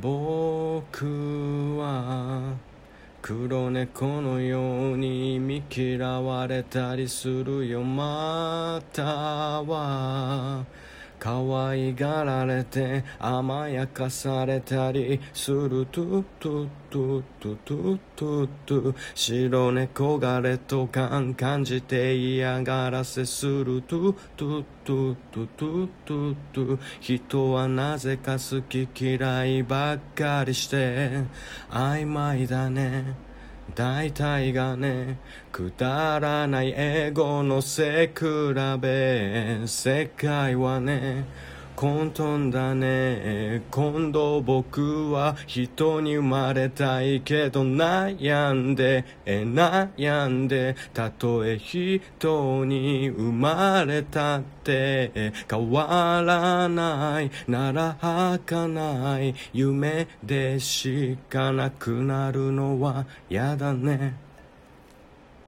僕は黒猫のように忌み嫌われたりするよ。または可愛がられて甘やかされたりするトゥトゥトゥトゥトゥトゥトゥ白猫が劣等感感じて嫌がらせするトゥトゥトゥトゥトゥトゥトゥ人はなぜか好き嫌いばっかりして曖昧だね大体がねくだらない英語の背比べ世界はね混沌だね。今度僕は人に生まれたいけど悩んで。悩んで。たとえ人に生まれたって。変わらない。なら儚い。夢でしかなくなるのはやだね。